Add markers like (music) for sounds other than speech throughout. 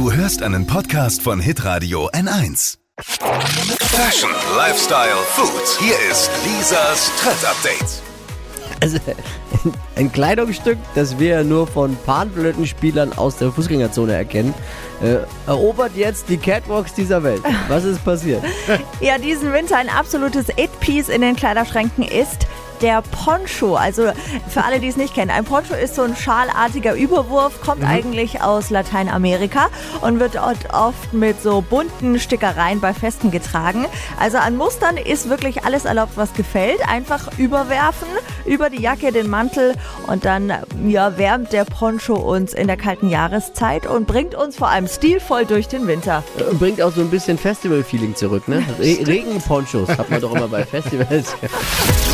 Du hörst einen Podcast von Hitradio N1. Fashion, Lifestyle, Food. Hier ist Lisas Trend Update. Also ein Kleidungsstück, das wir nur von panblöden Spielern aus der Fußgängerzone erkennen, äh, erobert jetzt die Catwalks dieser Welt. Was ist passiert? (laughs) Ja, diesen Winter ein absolutes It-Piece in den Kleiderschränken ist der Poncho. Also für alle, die es nicht kennen, ein Poncho ist so ein schalartiger Überwurf, kommt eigentlich aus Lateinamerika und wird dort oft mit so bunten Stickereien bei Festen getragen. Also an Mustern ist wirklich alles erlaubt, was gefällt. Einfach überwerfen, über die Jacke, den Mantel und dann ja, wärmt der Poncho uns in der kalten Jahreszeit und bringt uns vor allem stilvoll durch den Winter. Äh, Bringt auch so ein bisschen Festival-Feeling zurück, ne? (laughs) Re Regenponchos hat man doch immer bei Festivals. (laughs)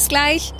Bis gleich.